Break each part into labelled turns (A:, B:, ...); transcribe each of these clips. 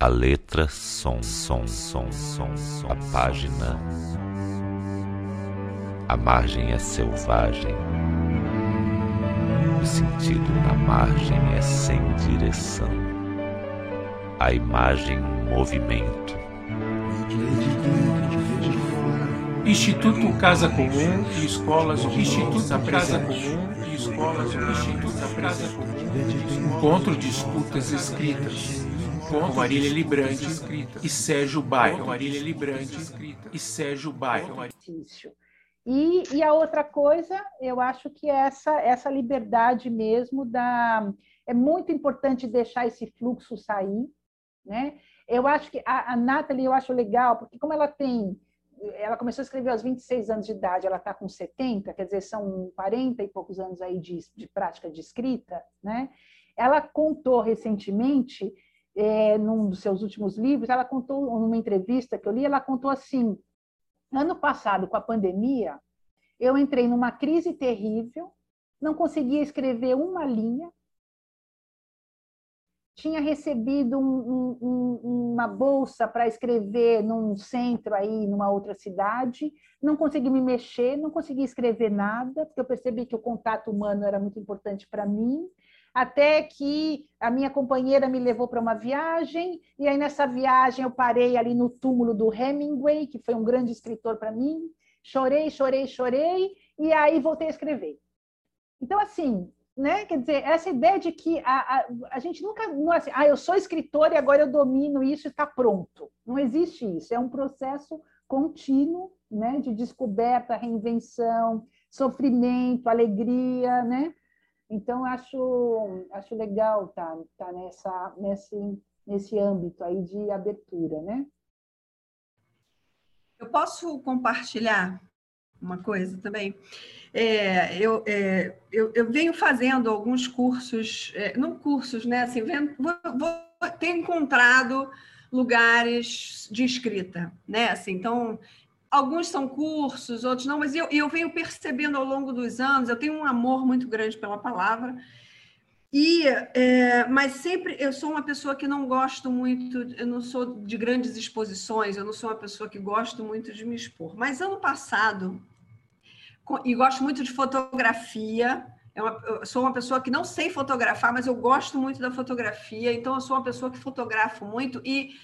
A: A letra, som, som, som, som, som. A página. A margem é selvagem. O sentido na margem é sem direção. A imagem, movimento.
B: Instituto Casa Comum e Escolas Instituto Casa Comum e Escolas Instituto Casa Comum Encontro de Escutas Escritas com Marília Librante e Sérgio Bairro Marília Librante e Sérgio Bairro
C: e, e a outra coisa, eu acho que é essa, essa liberdade mesmo da. É muito importante deixar esse fluxo sair. Né? Eu acho que a, a Nathalie, eu acho legal, porque como ela tem. Ela começou a escrever aos 26 anos de idade, ela está com 70, quer dizer, são 40 e poucos anos aí de, de prática de escrita. Né? Ela contou recentemente, é, num dos seus últimos livros, ela contou, numa entrevista que eu li, ela contou assim: Ano passado, com a pandemia, eu entrei numa crise terrível, não conseguia escrever uma linha, tinha recebido um, um, uma bolsa para escrever num centro aí, numa outra cidade, não consegui me mexer, não consegui escrever nada, porque eu percebi que o contato humano era muito importante para mim, até que a minha companheira me levou para uma viagem, e aí nessa viagem eu parei ali no túmulo do Hemingway, que foi um grande escritor para mim, chorei, chorei, chorei, e aí voltei a escrever. Então, assim, né? Quer dizer, essa ideia de que a, a, a gente nunca, não é assim, ah, eu sou escritor e agora eu domino isso e está pronto. Não existe isso. É um processo contínuo, né? De descoberta, reinvenção, sofrimento, alegria, né? Então, acho, acho legal estar tá, tá nessa, nesse, nesse âmbito aí de abertura, né?
D: Eu posso compartilhar uma coisa também? É, eu, é, eu, eu, venho fazendo alguns cursos, é, não cursos, né? Assim, vendo, vou, vou, tenho encontrado lugares de escrita, né? Assim, então, Alguns são cursos, outros não, mas eu, eu venho percebendo ao longo dos anos, eu tenho um amor muito grande pela palavra, e, é, mas sempre eu sou uma pessoa que não gosto muito, eu não sou de grandes exposições, eu não sou uma pessoa que gosto muito de me expor. Mas ano passado, e gosto muito de fotografia, é uma, eu sou uma pessoa que não sei fotografar, mas eu gosto muito da fotografia, então eu sou uma pessoa que fotografo muito e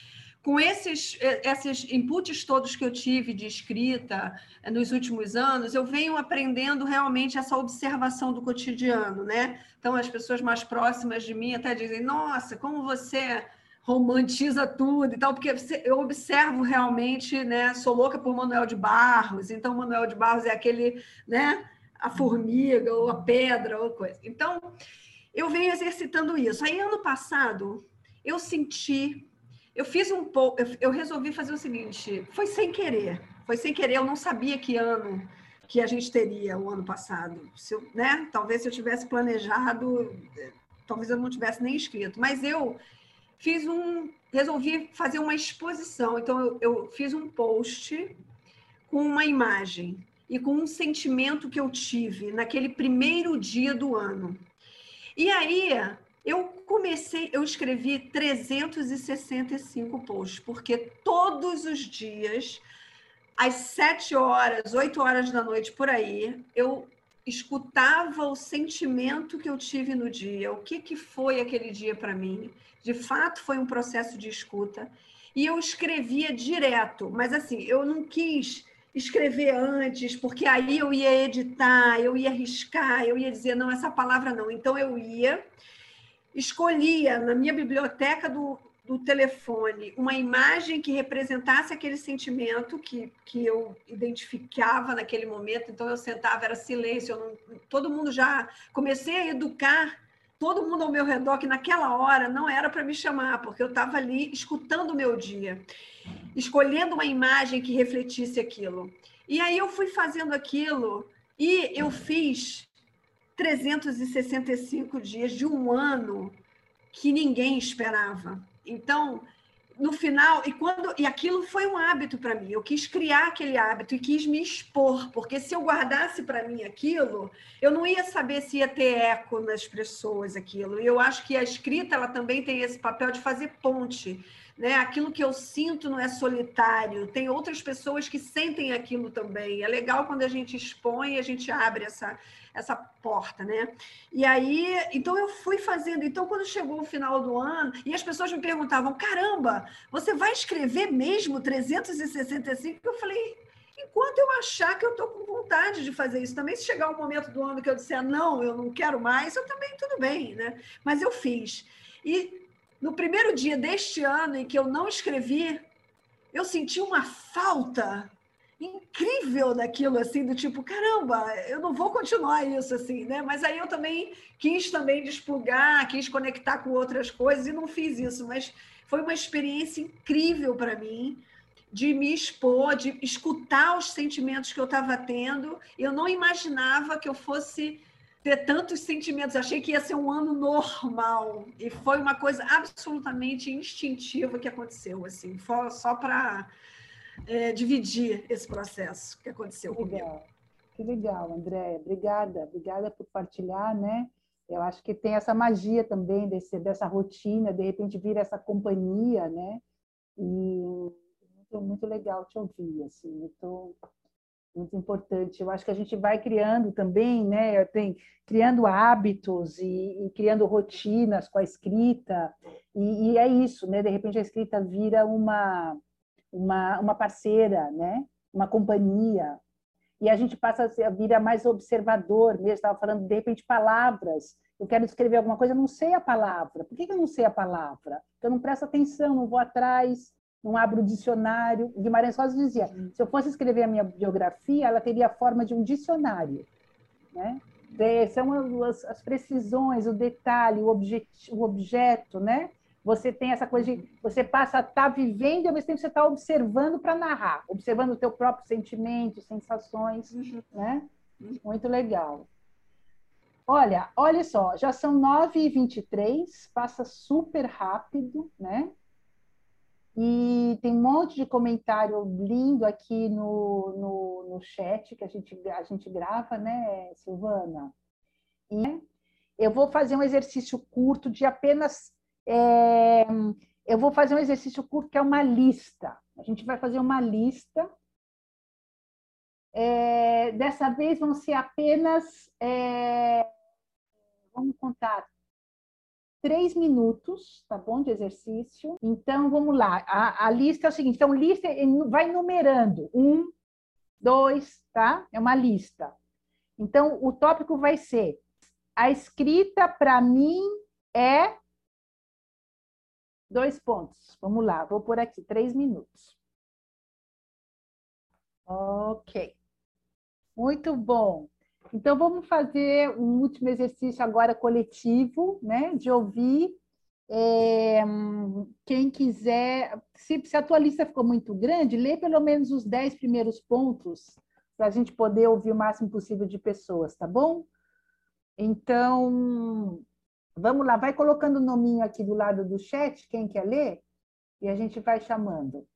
D: com esses, esses inputs todos que eu tive de escrita eh, nos últimos anos, eu venho aprendendo realmente essa observação do cotidiano, né? Então, as pessoas mais próximas de mim até dizem: Nossa, como você romantiza tudo e tal, porque eu observo realmente, né? Sou louca por Manuel de Barros, então, Manuel de Barros é aquele, né? A formiga, ou a pedra, ou coisa. Então, eu venho exercitando isso. Aí, ano passado, eu senti eu fiz um pouco, eu, resolvi fazer o seguinte, foi sem querer, foi sem querer, eu não sabia que ano que a gente teria o ano passado. Se eu, né? Talvez se eu tivesse planejado, talvez eu não tivesse nem escrito, mas eu fiz um, resolvi fazer uma exposição, então eu, eu fiz um post com uma imagem e com um sentimento que eu tive naquele primeiro dia do ano. E aí eu comecei, eu escrevi 365 posts, porque todos os dias, às sete horas, oito horas da noite por aí, eu escutava o sentimento que eu tive no dia, o que, que foi aquele dia para mim. De fato, foi um processo de escuta. E eu escrevia direto, mas assim, eu não quis escrever antes, porque aí eu ia editar, eu ia arriscar, eu ia dizer, não, essa palavra não. Então eu ia escolhia na minha biblioteca do, do telefone uma imagem que representasse aquele sentimento que, que eu identificava naquele momento. Então eu sentava, era silêncio, não, todo mundo já comecei a educar todo mundo ao meu redor que naquela hora não era para me chamar, porque eu estava ali escutando o meu dia, escolhendo uma imagem que refletisse aquilo. E aí eu fui fazendo aquilo e eu fiz 365 dias de um ano que ninguém esperava. Então, no final, e quando e aquilo foi um hábito para mim. Eu quis criar aquele hábito e quis me expor, porque se eu guardasse para mim aquilo, eu não ia saber se ia ter eco nas pessoas aquilo. E eu acho que a escrita ela também tem esse papel de fazer ponte né? Aquilo que eu sinto não é solitário, tem outras pessoas que sentem aquilo também. É legal quando a gente expõe, a gente abre essa essa porta, né? E aí, então eu fui fazendo. Então, quando chegou o final do ano, e as pessoas me perguntavam: caramba, você vai escrever mesmo 365? Eu falei: enquanto eu achar que eu estou com vontade de fazer isso. Também, se chegar um momento do ano que eu disser não, eu não quero mais, eu também tudo bem, né? Mas eu fiz. E no primeiro dia deste ano em que eu não escrevi, eu senti uma falta incrível daquilo, assim, do tipo, caramba, eu não vou continuar isso, assim, né? Mas aí eu também quis também desplugar, quis conectar com outras coisas e não fiz isso, mas foi uma experiência incrível para mim de me expor, de escutar os sentimentos que eu estava tendo. Eu não imaginava que eu fosse ter tantos sentimentos. Achei que ia ser um ano normal e foi uma coisa absolutamente instintiva que aconteceu, assim, só para é, dividir esse processo que aconteceu
C: que legal. comigo. Que legal, Andréia. Obrigada, obrigada por partilhar, né? Eu acho que tem essa magia também desse, dessa rotina, de repente vir essa companhia, né? E muito, muito legal te ouvir, assim, muito muito importante. Eu acho que a gente vai criando também, né? Tem, criando hábitos e, e criando rotinas com a escrita. E, e, é isso, né? De repente a escrita vira uma, uma, uma parceira, né? Uma companhia. E a gente passa a vir mais observador mesmo. Estava falando, de repente, palavras. Eu quero escrever alguma coisa, eu não sei a palavra. Por que eu não sei a palavra? Eu não presto atenção, não vou atrás, não abro o dicionário. Guimarães Rosa dizia: se eu fosse escrever a minha biografia, ela teria a forma de um dicionário. Né? São as, as precisões, o detalhe, o, objet, o objeto, né? Você tem essa coisa de você passa a estar tá vivendo e ao mesmo tempo você está observando para narrar, observando o teu próprio sentimento, sensações, uhum. né? Muito legal. Olha, olha só, já são 9h23, passa super rápido, né? E tem um monte de comentário lindo aqui no, no, no chat que a gente, a gente grava, né, Silvana? E eu vou fazer um exercício curto de apenas. É, eu vou fazer um exercício curto que é uma lista. A gente vai fazer uma lista. É, dessa vez vão ser apenas. É, vamos contar três minutos, tá bom, de exercício. Então, vamos lá. A, a lista é o seguinte: então, lista vai numerando. Um, dois, tá? É uma lista. Então, o tópico vai ser: a escrita, para mim, é. Dois pontos. Vamos lá, vou por aqui, três minutos. Ok. Muito bom. Então, vamos fazer um último exercício agora coletivo, né? De ouvir. É, quem quiser, se, se a tua lista ficou muito grande, lê pelo menos os dez primeiros pontos para a gente poder ouvir o máximo possível de pessoas, tá bom? Então, vamos lá, vai colocando o nominho aqui do lado do chat, quem quer ler, e a gente vai chamando.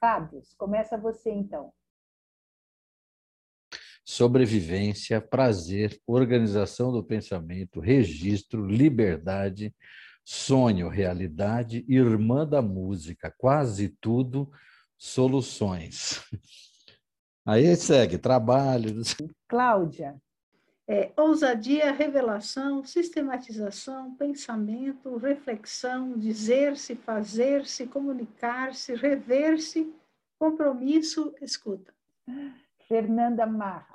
C: Fábio, começa você então
E: sobrevivência, prazer, organização do pensamento, registro, liberdade, sonho, realidade, irmã da música, quase tudo, soluções. Aí segue, trabalho.
C: Cláudia.
F: É, ousadia, revelação, sistematização, pensamento, reflexão, dizer-se, fazer-se, comunicar-se, rever-se, compromisso, escuta.
C: Fernanda Marra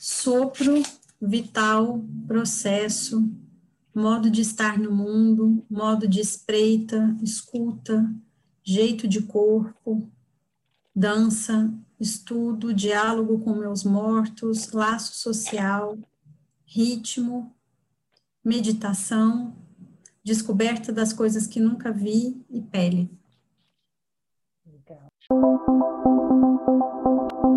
G: sopro, vital, processo, modo de estar no mundo, modo de espreita, escuta, jeito de corpo, dança, estudo, diálogo com meus mortos, laço social, ritmo, meditação, descoberta das coisas que nunca vi e pele.